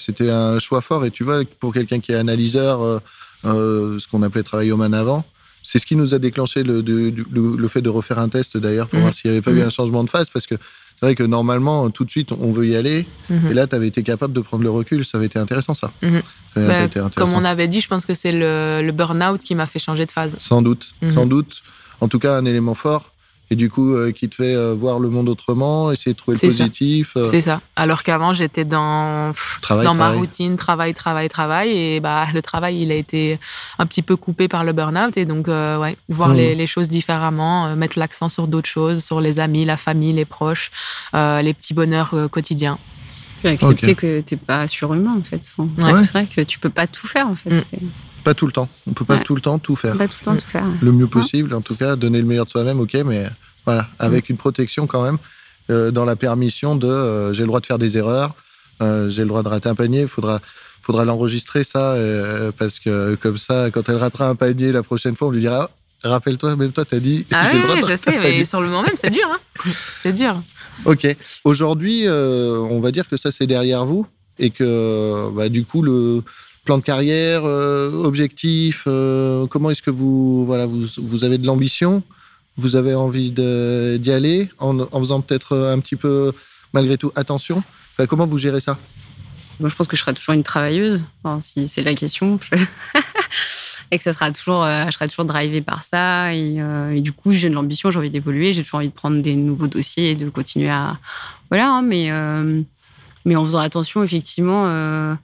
C'était un choix fort. Et tu vois, pour quelqu'un qui est analyseur, ce qu'on appelait travail au man avant, c'est ce qui nous a déclenché le, le, fait de refaire un test d'ailleurs pour mmh. voir s'il n'y avait pas eu mmh. un changement de phase parce que c'est vrai que normalement, tout de suite, on veut y aller. Mhm. Et là, tu avais été capable de prendre le recul. Ça avait été intéressant, ça. Mhm. Bah, comme on avait dit, je pense que c'est le, burn-out qui m'a fait changer de phase. Sans doute, mhm. sans doute. En tout cas, un élément fort et du coup euh, qui te fait euh, voir le monde autrement, essayer de trouver le positif. Euh. C'est ça. Alors qu'avant j'étais dans dans ma routine, travail, travail, travail, et bah le travail il a été un petit peu coupé par le burn-out et donc ouais voir mmh. les, choses différemment, mettre l'accent sur d'autres choses, sur les amis, la famille, les proches, les petits bonheurs quotidiens. Accepter que tu n'es pas surhumain en fait. C'est vrai que tu peux pas tout faire en fait. Mmh. Pas tout le temps. On peut pas tout le temps tout faire. Pas tout le temps tout faire. Le mieux possible, en tout cas, donner le meilleur de soi-même, ok, mais voilà, avec une protection quand même, euh, dans la permission de euh, j'ai le droit de faire des erreurs, euh, j'ai le droit de rater un panier, il faudra, faudra l'enregistrer ça, parce que comme ça, quand elle ratera un panier la prochaine fois, on lui dira rappelle-toi, même toi, t'as dit. Ah <laughs> oui, je sais, mais sur le moment même, c'est dur. Hein <laughs> c'est dur. Ok. Aujourd'hui, on va dire que ça, c'est derrière vous et que bah, du coup, le, plan de carrière, euh, objectif euh, Comment est-ce que vous, voilà, vous, avez de l'ambition? Vous avez envie d'y aller en, faisant peut-être un petit peu, malgré tout, attention? Comment vous gérez ça? Moi, je pense que je serai toujours une travailleuse, si c'est la question. <laughs> et que ça sera toujours, euh, je serai toujours drivée par ça. Et, du coup, j'ai de l'ambition, j'ai envie d'évoluer, j'ai toujours envie de prendre des nouveaux dossiers et de continuer à. Voilà, hein, mais, mais en faisant attention, effectivement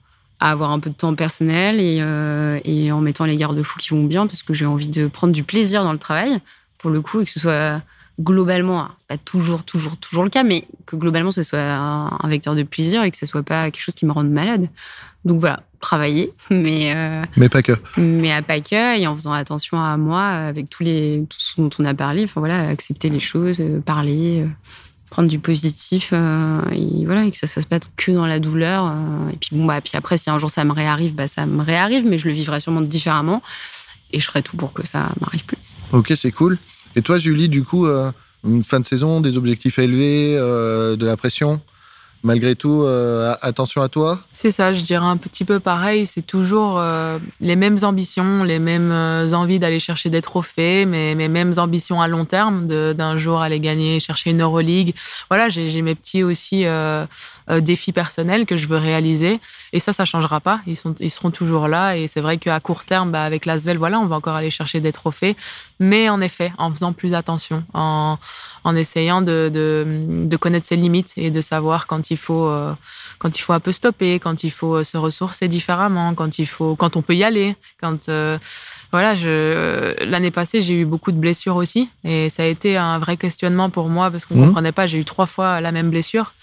à avoir un peu de temps personnel euh, et, en mettant les garde-fous qui vont bien parce que j'ai envie de prendre du plaisir dans le travail pour le coup et que ce soit globalement, pas toujours, toujours, toujours le cas, mais que globalement ce soit un, vecteur de plaisir et que ce soit pas quelque chose qui me rende malade. Donc voilà, travailler, <laughs> mais euh, mais pas que. Mais à pas que et en faisant attention à moi avec tous les tout ce dont on a parlé. Enfin voilà, accepter les choses, euh, parler prendre du positif euh, et voilà et que ça se fasse pas que dans la douleur euh, et puis bon bah puis après si un jour ça me réarrive bah ça me réarrive mais je le vivrai sûrement différemment et je ferai tout pour que ça m'arrive plus. Ok c'est cool. Et toi Julie du coup euh, une fin de saison des objectifs élevés de la pression? Malgré tout, euh, attention à toi C'est ça, je dirais un petit peu pareil. C'est toujours euh, les mêmes ambitions, les mêmes euh, envies d'aller chercher des trophées, mais mes mêmes ambitions à long terme, d'un jour aller gagner, chercher une Euroleague. Voilà, j'ai mes petits aussi défis personnels que je veux réaliser. Et ça, ça changera pas. Ils, sont, ils seront toujours là. Et c'est vrai qu'à court terme, bah, avec l'Asvel, voilà, on va encore aller chercher des trophées. Mais en effet, en faisant plus attention, en, en essayant de, de, de, connaître ses limites et de savoir quand il faut, euh, quand il faut un peu stopper, quand il faut euh, se ressourcer différemment, quand il faut, quand on peut y aller. Quand euh, voilà, je, l'année passée, j'ai eu beaucoup de blessures aussi, et ça a été un vrai questionnement pour moi parce qu'on ne mmh. comprenait pas. J'ai eu trois fois la même blessure,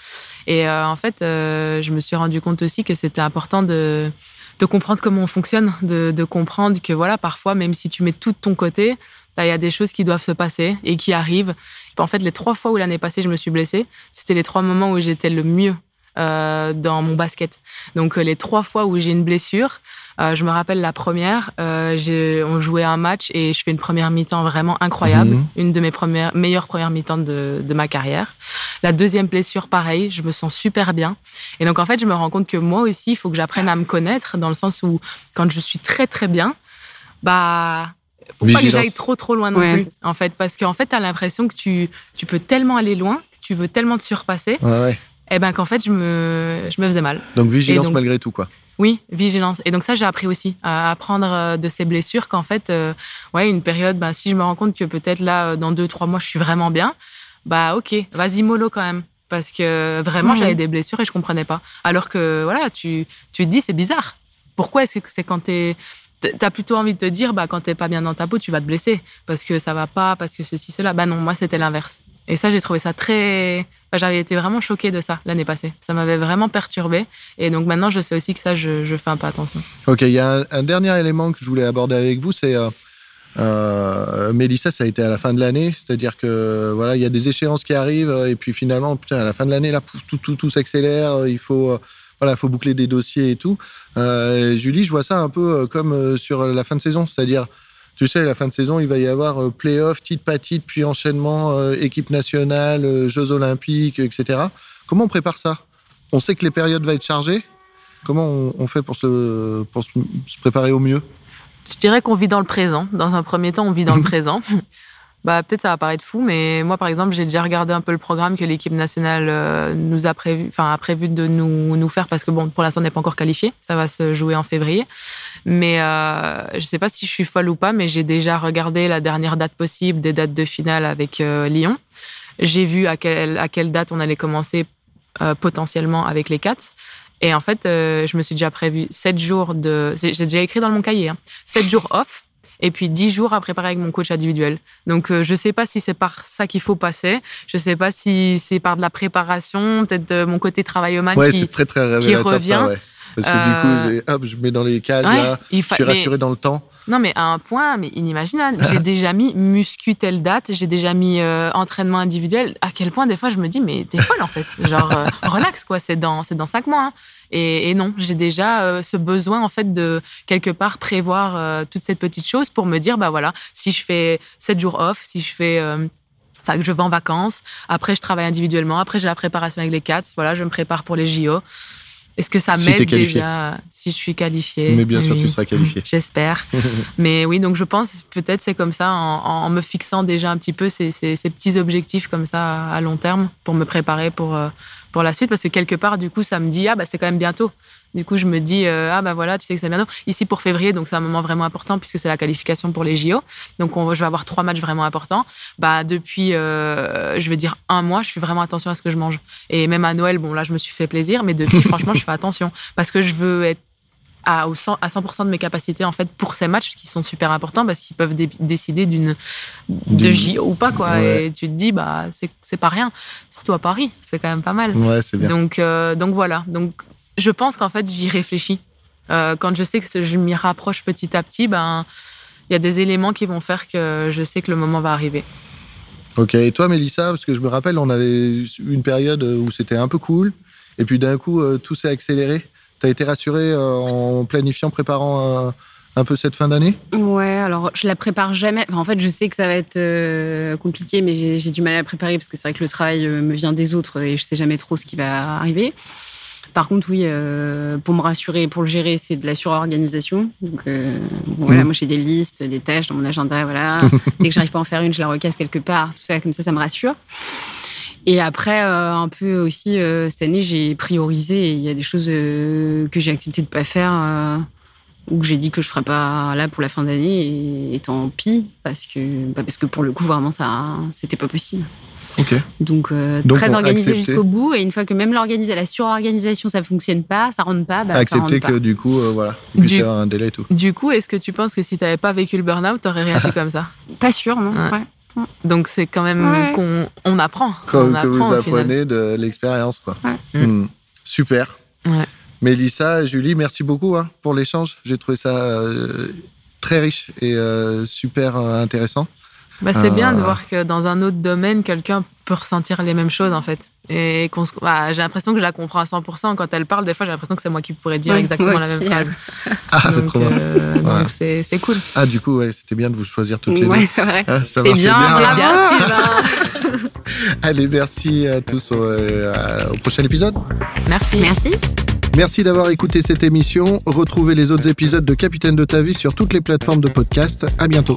et en fait, je me suis rendu compte aussi que c'était important de de comprendre comment on fonctionne, de, de, comprendre que voilà, parfois, même si tu mets tout de ton côté, il y a des choses qui doivent se passer et qui arrivent. En fait, les trois fois où l'année passée, je me suis blessée, c'était les trois moments où j'étais le mieux euh, dans mon basket. Donc euh, les trois fois où j'ai une blessure, euh, je me rappelle la première, on jouait un match et je fais une première mi-temps vraiment incroyable, mhm. une de mes premières, meilleures premières mi-temps de, de, ma carrière. La deuxième blessure, pareil, je me sens super bien. Et donc en fait, je me rends compte que moi aussi, il faut que j'apprenne à me connaître dans le sens où quand je suis très très bien, bah faut pas que j'aille trop trop loin non plus, en fait, parce qu'en fait, tu as l'impression que tu, tu peux tellement aller loin, que tu veux tellement te surpasser, et eh ben qu'en fait, je me, je me faisais mal. Donc vigilance malgré tout, quoi. Oui, vigilance. Et donc ça, j'ai appris aussi à apprendre euh, de ces blessures qu'en fait, euh, ouais, une période, ben, si je me rends compte que peut-être là, euh, dans deux, trois mois, je suis vraiment bien, bah ok, vas-y mollo quand même. Parce que vraiment, j'avais des blessures et je comprenais pas. Alors que voilà, tu, tu te dis, c'est bizarre. Pourquoi est-ce que c'est quand tu es T'as plutôt envie de te dire, bah, quand t'es pas bien dans ta peau, tu vas te blesser parce que ça va pas, parce que ceci, cela. Bah non, moi, c'était l'inverse. Et ça, j'ai trouvé ça très. J'avais été vraiment choquée de ça l'année passée. Ça m'avait vraiment perturbée. Et donc maintenant, je sais aussi que ça, je, fais un peu attention. Ok, il y a un, dernier élément que je voulais aborder avec vous, c'est. Euh, euh, Mélissa, ça a été à la fin de l'année, c'est-à-dire que voilà, il y a des échéances qui arrivent et puis finalement, putain, à la fin de l'année, là, tout, tout, tout s'accélère. Il faut voilà, faut boucler des dossiers et tout. Euh, Julie, je vois ça un peu euh, comme euh, sur la fin de saison, c'est-à-dire Tu sais, la fin de saison, il va y avoir play-off, titre pas titre, puis enchaînement, euh, équipe nationale, euh, Jeux olympiques, etc. Comment on prépare ça? On sait que les périodes vont être chargées. Comment on, on fait pour, se, pour se préparer au mieux? Je dirais qu'on vit dans le présent. Dans un premier temps, on vit dans le <laughs> présent. Bah, peut-être ça va paraître fou, mais moi, par exemple, j'ai déjà regardé un peu le programme que l'équipe nationale euh, nous a prévu, enfin, a prévu de nous, nous faire parce que bon, pour l'instant, on n'est pas encore qualifié. Ça va se jouer en février. Mais euh, je sais pas si je suis folle ou pas, mais j'ai déjà regardé la dernière date possible des dates de finale avec euh, Lyon. J'ai vu à quelle, à quelle date on allait commencer euh, potentiellement avec les Cats. Et en fait, euh, je me suis déjà prévu sept jours de. J'ai déjà écrit dans mon cahier, hein, sept jours off et puis 10 jours à préparer avec mon coach individuel. Donc euh, je sais pas si c'est par ça qu'il faut passer, je sais pas si c'est par de la préparation, peut-être de mon côté travailleman Ouais, qui c'est très très révélateur revient. ça, ouais. Parce que Euh, du coup, hop, je mets dans les cases Ouais, là, il je suis mais- rassuré dans le temps. Non, mais à un point, mais inimaginable. J'ai <laughs> déjà mis muscu telle date, j'ai déjà mis euh, entraînement individuel. À quel point, des fois, je me dis, mais t'es folle, en fait. Genre, euh, relax, quoi. C'est dans, c'est dans cinq mois. hein. Et, et non, j'ai déjà euh, ce besoin, en fait, de quelque part prévoir euh, toutes ces petites choses pour me dire, bah voilà, si je fais sept jours off, si je fais. euh, Enfin, que je vais en vacances. Après, je travaille individuellement. Après, j'ai la préparation avec les Cats. Voilà, je me prépare pour les JO. Est-ce que ça Si m'aide déjà si je suis qualifiée? Mais bien sûr, tu seras qualifié. <laughs> J'espère. Mais oui, donc je pense peut-être c'est comme ça, en, en me fixant déjà un petit peu ces, ces- ces petits objectifs comme ça à long terme pour me préparer pour, euh, pour la suite. Parce que quelque part, du coup, ça me dit, ah bah c'est quand même bientôt. Du coup, je me dis, euh, ah bah voilà, tu sais que c'est bientôt. Ici pour février, donc c'est un moment vraiment important puisque c'est la qualification pour les JO. Donc on, je vais avoir trois matchs vraiment importants. Bah depuis, euh, je vais dire un mois, je fais vraiment attention à ce que je mange. Et même à Noël, bon là, je me suis fait plaisir, mais depuis, <laughs> franchement, je fais attention parce que je veux être à, au 100, à 100% de mes capacités en fait pour ces matchs qui sont super importants parce qu'ils peuvent dé- décider d'une de JO ou pas quoi. Ouais. et tu te dis bah c'est pas rien. Surtout à Paris c'est quand même pas mal. Ouais, bien. donc euh, donc voilà. Donc je pense qu'en fait j'y réfléchis. Euh, quand je sais que je m'y rapproche petit à petit ben il y a des éléments qui vont faire que je sais que le moment va arriver. Ok, et toi, Mélissa, parce que je me rappelle, on avait une période où c'était un peu cool, et puis d'un coup, euh, tout s'est accéléré. T'as été rassuré euh, en planifiant, préparant euh, un peu cette fin d'année? Ouais, alors je la prépare jamais. Enfin, en fait, je sais que ça va être euh, compliqué, mais j'ai du mal à la préparer parce que c'est vrai que le travail euh, me vient des autres et je sais jamais trop ce qui va arriver. Par contre, oui, euh, pour me rassurer, pour le gérer, c'est de la surorganisation. Donc, bon, voilà, Mhm. moi j'ai des listes, des tâches dans mon agenda. Voilà, <laughs> dès que j'arrive pas à en faire une, je la recasse quelque part. Tout ça, comme ça, ça me rassure. Et après, euh, un peu aussi, euh, cette année, j'ai priorisé. Il y a des choses euh, que j'ai accepté de pas faire euh, ou que j'ai dit que je ferais pas là pour la fin d'année. Et, et tant pis, parce que, bah, parce que pour le coup, vraiment, ça, c'était pas possible. Ok. Donc, euh, Donc, très organisé jusqu'au bout. Et une fois que même l'organisation, la surorganisation, ça fonctionne pas, ça rentre pas, bah, ça Accepter rentre pas. que du coup, euh, voilà, il puisse Du- y avoir un délai et tout. du coup est-ce que tu penses que si tu n'avais pas vécu le burn-out t'aurais réagi <laughs> comme ça? Pas sûr, non Ouais. Ouais. Donc c'est quand même Ouais. qu'on on apprend Comme on que vous apprenez de l'expérience, quoi. Ouais. Hmm. Super. Ouais. Mélissa, Julie, merci beaucoup hein, pour l'échange. J'ai trouvé ça euh, très riche et euh, super euh, intéressant. Bah, c'est bien de Euh. voir que dans un autre domaine, quelqu'un peut ressentir les mêmes choses, en fait. Et se- bah, j'ai l'impression que je la comprends à 100%. Quand elle parle, des fois, j'ai l'impression que c'est moi qui pourrais dire Ouais, exactement la même phrase. Ah, donc, trop bien. euh, Ouais. c'est, c'est cool. Ah, du coup, ouais, c'était bien de vous choisir toutes les Ouais, deux. c'est vrai. Ah, C'est bien, C'est Ah bien, Sylvain. <laughs> Allez, merci à tous au, euh, au prochain épisode. Merci. Merci. Merci d'avoir écouté cette émission. Retrouvez les autres épisodes de Capitaine de ta vie sur toutes les plateformes de podcast. À bientôt.